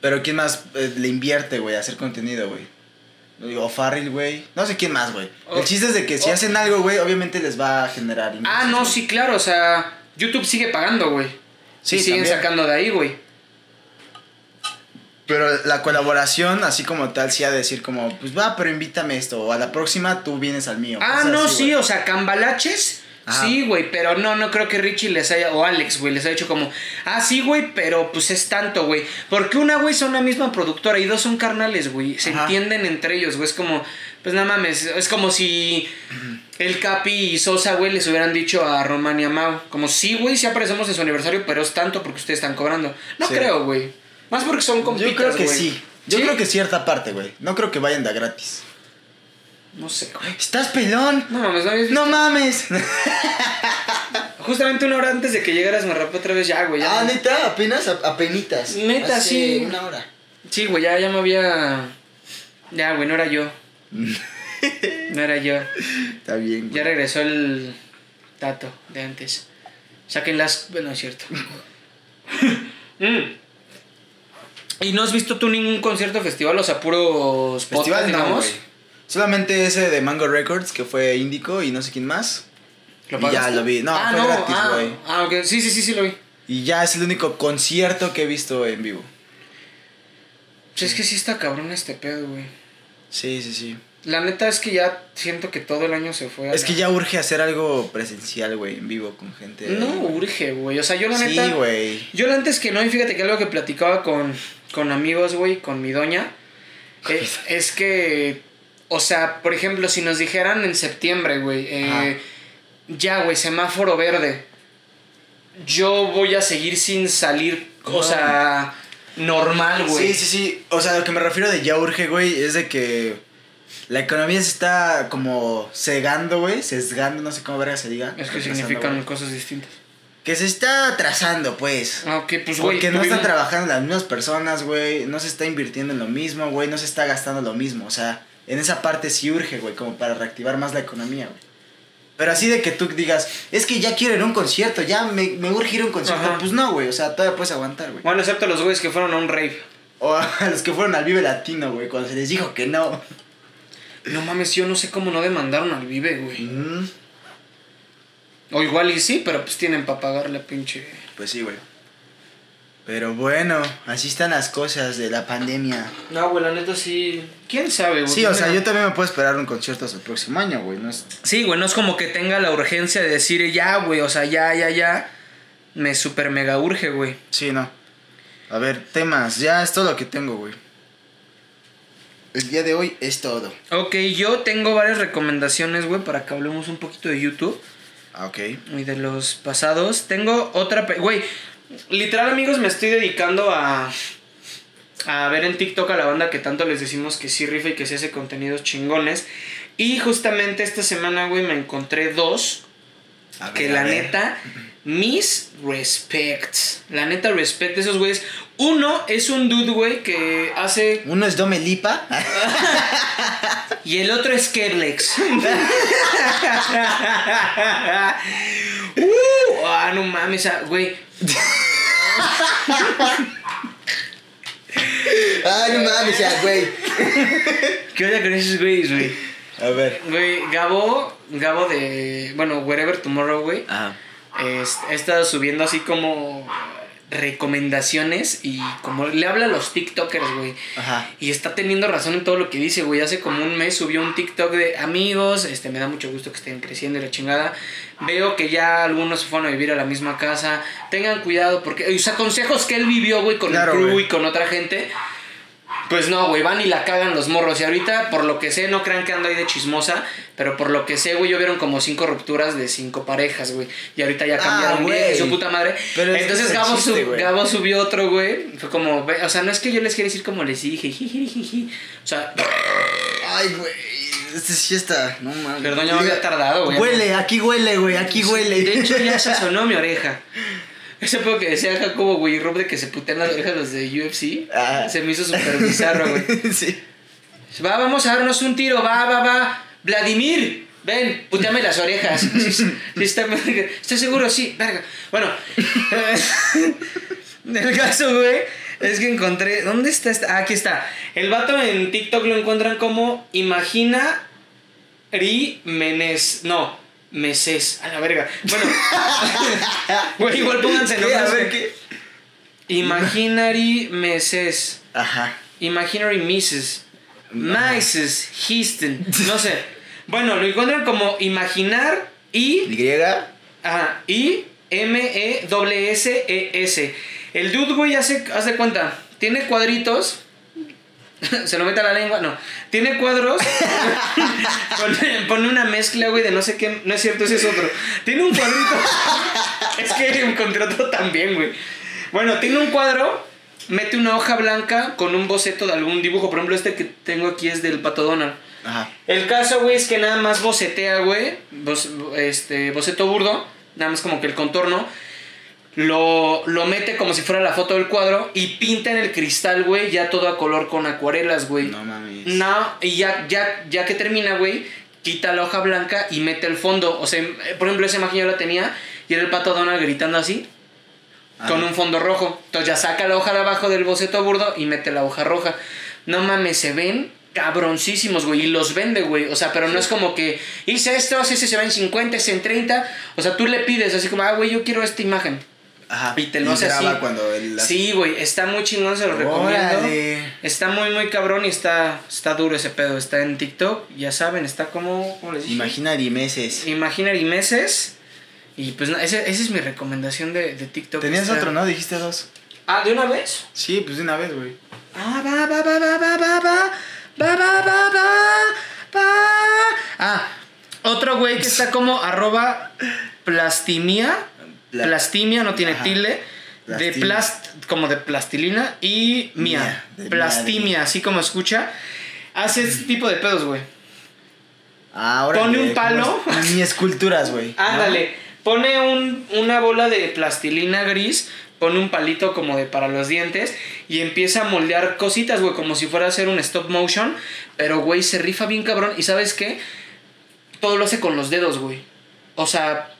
Pero ¿quién más eh, le invierte, güey, a hacer contenido, güey? O Farrell, güey. No sé quién más, güey. Oh. El chiste es de que si Oh. hacen algo, güey, obviamente les va a generar. Ah, no, sí, claro. O sea, YouTube sigue pagando, güey. Sí, y siguen también. sacando de ahí, güey. Pero la colaboración, así como tal, sí de decir como, pues va, pero invítame esto. O a la próxima tú vienes al mío. Ah, no, así, sí, güey. o sea, cambalaches. Ajá. Sí, güey, pero no, no creo que Richie les haya, o Alex, güey, les haya hecho como, ah, sí, güey, pero pues es tanto, güey. Porque una, güey, son la misma productora y dos son carnales, güey. Se Ajá. entienden entre ellos, güey. Es como, pues nada mames, es como si el Capi y Sosa, güey, les hubieran dicho a Román y a Mau. Como, sí, güey, sí aparecemos en su aniversario, pero es tanto porque ustedes están cobrando. No Sí. creo, güey. Más porque son compitas, Yo creo que sí. Yo ¿Sí? creo que cierta parte, güey. No creo que vayan de gratis. No sé, güey. ¿Estás pelón? No mames, no habías visto? No mames. [LAUGHS] Justamente una hora antes de que llegaras me rapé otra vez ya, güey. ya Ah, me- neta, apenas apenitas. Neta, Hace sí. Una hora. Sí, güey, ya, ya me había. Ya, güey, no era yo. [LAUGHS] No era yo. Está bien, güey. Ya regresó el tato de antes. Saquen las. Bueno, es cierto. [LAUGHS] Mm. ¿Y no has visto tú ningún concierto festival? O sea, puros Festival podcast, no, güey. Solamente ese de Mango Records, que fue Indico y no sé quién más. ¿Lo Y ya lo vi. No, ah, fue no, gratis, ah, güey. Ah, ok. Sí, sí, sí, sí lo vi. Y ya es el único concierto que he visto en vivo. Pues es que sí está cabrón este pedo, güey. Sí, sí, sí. La neta es que ya siento que todo el año se fue. a Es la- que ya urge hacer algo presencial, güey, en vivo con gente. No urge, güey. O sea, yo la neta. Sí, güey. Yo la antes que no, y fíjate que algo que platicaba con, con amigos, güey, con mi doña, eh, es que, o sea, por ejemplo, si nos dijeran en septiembre, güey, eh, ya, güey, semáforo verde, yo voy a seguir sin salir, o sea, normal, güey. Sí, sí, sí. O sea, lo que me refiero de ya urge, güey, es de que la economía se está como cegando, güey, sesgando, no sé cómo verga se diga. Es que significan cosas distintas. Que se está atrasando, pues. Ok, pues, güey. Porque no están trabajando las mismas personas, güey. No se está invirtiendo en lo mismo, güey. No se está gastando lo mismo. O sea, en esa parte sí urge, güey, como para reactivar más la economía, güey. Pero así de que tú digas, es que ya quiero ir a un concierto, ya me, me urge ir a un concierto. Ajá. Pues no, güey. O sea, todavía puedes aguantar, güey. Bueno, excepto los güeyes que fueron a un rave. O a [LAUGHS] los que fueron al Vive Latino, güey, cuando se les dijo que no. No mames, yo no sé cómo no demandaron al Vive, güey. Mm, O igual y sí, pero pues tienen para pagar la pinche. pues sí, güey. Pero bueno, así están las cosas de la pandemia. No, güey, la neta sí. ¿Quién sabe, güey? Sí, o sea, yo también me puedo esperar un concierto hasta el próximo año, güey. No es... Sí, güey, no es como que tenga la urgencia de decir ya, güey, o sea, ya, ya, ya. Me super mega urge, güey. Sí, no. A ver, temas. Ya es todo lo que tengo, güey. El día de hoy es todo. Ok, yo tengo varias recomendaciones, güey, para que hablemos un poquito de YouTube Ah, ok. y de los pasados. Tengo otra. Güey, literal, amigos, me estoy dedicando a. A ver en TikTok a la banda que tanto les decimos que sí rifa y que sí hace contenidos chingones. Y justamente esta semana, güey, me encontré dos A ver, que la ver. [LAUGHS] mis respects. La neta, respect esos güeyes. Uno es un dude, güey, que hace. Uno es Domelipa. Y el otro es Keblex. [LAUGHS] uh, ah, no mames, ah, güey. Ay, no mames, ya, güey. ¿Qué onda con esos güeyes, güey? A ver. Güey, Gabo, Gabo de. Bueno, Wherever Tomorrow, güey. Ajá. Es- he estado subiendo así como recomendaciones y como le habla a los TikTokers, güey. Ajá. Y está teniendo razón en todo lo que dice, güey. Hace como un mes subió un TikTok de amigos. Este, me da mucho gusto que estén creciendo y la chingada. Veo que ya algunos se fueron a vivir a la misma casa. Tengan cuidado porque. O sea, consejos que él vivió, güey, con Claro, el crew y con otra gente. Pues no, güey, van y la cagan los morros. Y ahorita, por lo que sé, no crean que ando ahí de chismosa. Pero por lo que sé, güey, yo vieron como cinco rupturas de cinco parejas, güey. Y ahorita ya Ah, cambiaron güey. y su puta madre. Pero Entonces es Gabo, chiste, sub- güey. Gabo subió otro, güey. Fue como, o sea, no es que yo les quiera decir como les dije, jijijiji. O sea, Ay, güey. Este sí está. No mames. Perdón, ya me había tardado, güey. Huele, aquí huele, güey. Aquí huele. De hecho, ya se [LAUGHS] sonó mi oreja. Ese pedo que decía Jacobo, güey, Rob de que se putean las orejas los de UFC. Ah. Se me hizo súper bizarro, güey. [LAUGHS] sí. Va, vamos a darnos un tiro, va, va, va. Vladimir, ven, puteame las orejas. Sí, sí, está, ¿Estás seguro? Sí, verga. Bueno, [LAUGHS] el caso, güey, es que encontré. ¿Dónde está esta? Ah, aquí está. El vato en TikTok lo encuentran como Imagina Ri Menes. No, Meses. A la verga. Bueno, [LAUGHS] igual pónganse ¿Qué? A nombres. ver qué. Imaginary Meses. Ajá. Imaginary Misses. Mises. Houston. No sé. Bueno, lo encuentran como imaginar y. Y. Ajá. Y. M-E-S-S-E-S. El dude, güey, hace, haz de cuenta. Tiene cuadritos. [LAUGHS] Se lo mete a la lengua, no. Tiene cuadros. [LAUGHS] pone, una mezcla, güey, de no sé qué. No es cierto, ese es otro. Tiene un cuadrito. [LAUGHS] es que encontré otro también, güey. Bueno, tiene un cuadro. Mete una hoja blanca con un boceto de algún dibujo. Por ejemplo, este que tengo aquí es del pato Donald. Ajá. El caso, güey, es que nada más bocetea, güey. este, boceto burdo. Nada más como que el contorno. Lo, lo mete como si fuera la foto del cuadro. Y pinta en el cristal, güey, ya todo a color con acuarelas, güey. No mames. No, y ya, ya, ya que termina, güey, quita la hoja blanca y mete el fondo. O sea, eh, por ejemplo, esa imagen yo la tenía y era el pato Donald gritando así. con un fondo rojo. Entonces ya saca la hoja de abajo del boceto burdo y mete la hoja roja. No mames, se ven cabroncísimos, güey. Y los vende, güey. O sea, pero no es como que hice esto, ese se va en 50, ese en 30. O sea, tú le pides así como, ah, güey, yo quiero esta imagen. Ajá. Y te lo hace así. cuando hace- Sí, güey, está muy chingón, se lo recomiendo. Está muy, muy cabrón y está, está duro ese pedo. Está en TikTok, ya saben, está como, ¿cómo les dije? Imaginary meses. Imaginary Meses. Y pues no, ese- esa es mi recomendación de, de TikTok. Tenías Está- otro, ¿no? Dijiste dos. Ah, ¿de una vez? Sí, pues de una vez, güey. Ah, va, va, va, va, va, va, va. Va, va, va, va, va. Ah, otro güey que está como arroba plastimia. Pla- Plastimia, no tiene Ajá. tilde. De plast, como de plastilina y mía. Plastimia, mía. así como escucha. Hace este tipo de pedos, güey. Ahora. Pone un palo. Ni esculturas, güey. ¿no? Ándale, pone un, una bola de plastilina gris, pone un palito como de para los dientes y empieza a moldear cositas, güey, como si fuera a hacer un stop motion, pero güey, se rifa bien cabrón y ¿sabes qué? Todo lo hace con los dedos, güey. O sea,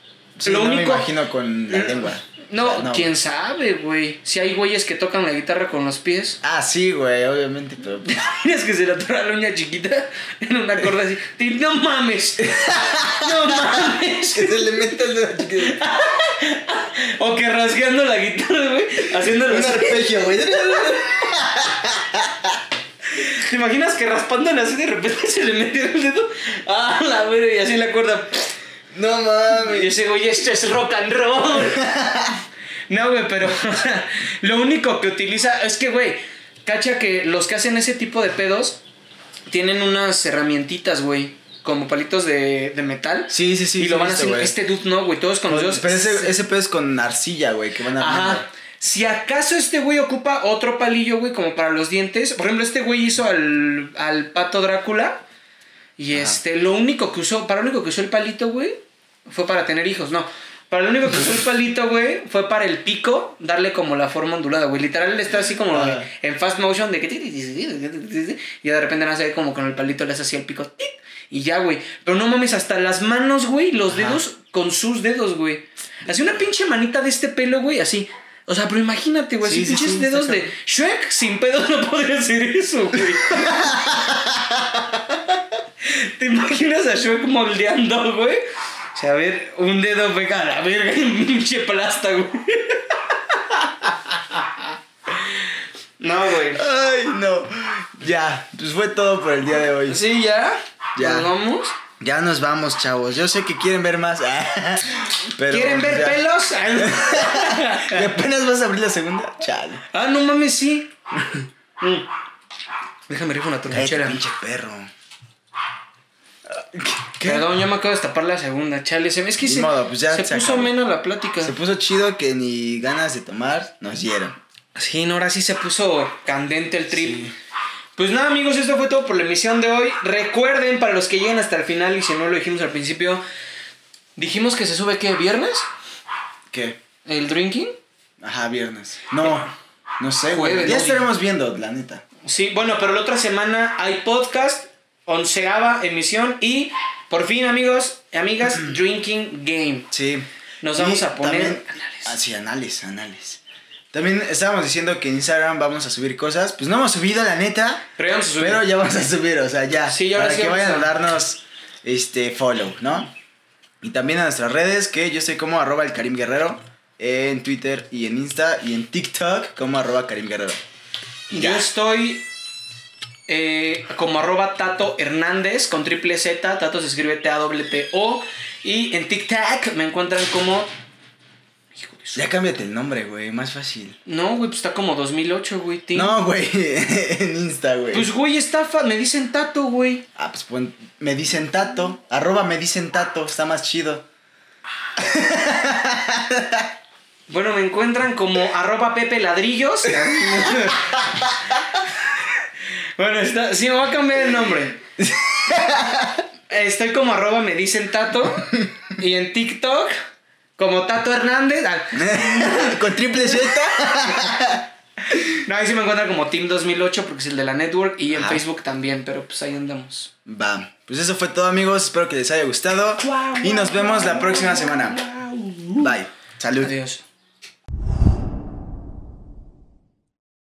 Sí, lo no me único imagino con la lengua. No, quién sabe, güey. Si hay güeyes que tocan la guitarra con los pies. Ah, sí, güey, obviamente, pero. [LAUGHS] Tienes que se le atora la uña chiquita en una corda así. No mames. [LAUGHS] No mames. que se le meta el dedo chiquito. [LAUGHS] O que rasgueando la guitarra, güey. Haciéndolo Un arpegio, güey. ¿Te imaginas que raspándole así de repente se le metió el dedo? Ah, la verga, y así la cuerda. No Y mames. ese güey, esto es rock and roll. [LAUGHS] No, güey, pero [LAUGHS] lo único que utiliza es que, güey, cacha que los que hacen ese tipo de pedos tienen unas herramientitas, güey, como palitos de, de metal. Sí, sí, sí. y lo van haciendo. güey. Este dude no, güey, todos con los dedos. Pero ese, ese pedo es con arcilla, güey, que van a. Ajá. Si acaso este güey ocupa otro palillo, güey, como para los dientes. Por ejemplo, este güey hizo al, al pato Drácula. Y Ajá. este, lo único que usó, para lo único que usó el palito, güey, fue para tener hijos. No, para lo único que usó el palito, güey, fue para el pico, darle como la forma ondulada, güey. Literal, él está así como Ajá. en fast motion de que. Y de repente nace como con el palito le hace así el pico. Y ya, güey. Pero no mames, hasta las manos, güey, los Ajá. dedos con sus dedos, güey. Así una pinche manita de este pelo, güey, así. O sea, pero imagínate, güey, Sí, sí, pinches sí, dedos de Shrek sin pedos no podría hacer eso, güey. [LAUGHS] ¿Te imaginas a Shrek moldeando, güey? O sea, a ver, un dedo pega a la verga y pinche plasta, güey. No, güey. Ay, no. Ya, pues fue todo por el día de hoy. Sí, ya. Ya. ¿Nos vamos? Ya nos vamos, chavos. Yo sé que quieren ver más. [LAUGHS] Pero ¿Quieren ver ya. pelos? [LAUGHS] ¿Y apenas vas a abrir la segunda? Chale. ah, no mames, sí. [LAUGHS] Mm. Déjame rifar una tornachera. pinche perro. ¿Qué? Perdón, ya me acabo de destapar la segunda, chale. Se, es que se, modo, pues ya se se puso acabó. menos la plática. Se puso chido que ni ganas de tomar nos dieron. Sí, no, ahora sí se puso candente el trip. Sí. Pues nada, amigos, esto fue todo por la emisión de hoy. Recuerden, para los que lleguen hasta el final, y si no lo dijimos al principio, dijimos que se sube, ¿qué? ¿Viernes? ¿Qué? ¿El drinking? Ajá, viernes. No, no sé, güey. Ya estaremos viendo, la neta. Sí, bueno, pero la otra semana hay podcast, onceava emisión y por fin, amigos amigas, [CLEARS THROAT] Drinking Game. Sí. Nos vamos Y a poner también- anales. Ah, sí, anales, anales. También estábamos diciendo que en Instagram vamos a subir cosas. Pues no hemos subido, la neta. Pero ya vamos a subir. Pero ya vamos a subir, o sea, ya. Sí, ya para que vayan a darnos este follow, ¿no? Y también a nuestras redes, que yo estoy como arroba el Karim Guerrero. En Twitter y en Insta y en TikTok como arroba Karim Guerrero. Yo estoy eh, como arroba Tato Hernández con triple Z. Tato se escribe T-A-W-T-O. Y en TikTok me encuentran como. Ya cámbiate el nombre, güey, más fácil. No, güey, pues está como 2008, güey. No, güey, [LAUGHS] en Insta, güey. Pues, güey, está fa- Me dicen Tato, güey. Ah, pues pon- me dicen tato. Arroba me dicen tato, está más chido. [LAUGHS] Bueno, me encuentran como arroba Pepe Ladrillos. [LAUGHS] bueno, está, sí, me voy a cambiar el nombre. Estoy como arroba me dicen Tato. Y en TikTok, como Tato Hernández. Ah, [LAUGHS] Con triple Z. No, ahí sí me encuentran como Team 2008 porque es el de la network. Y en Ajá. Facebook también, pero pues ahí andamos. Va. Pues eso fue todo, amigos. Espero que les haya gustado. Y nos vemos la próxima semana. Bye. Salud. Adiós.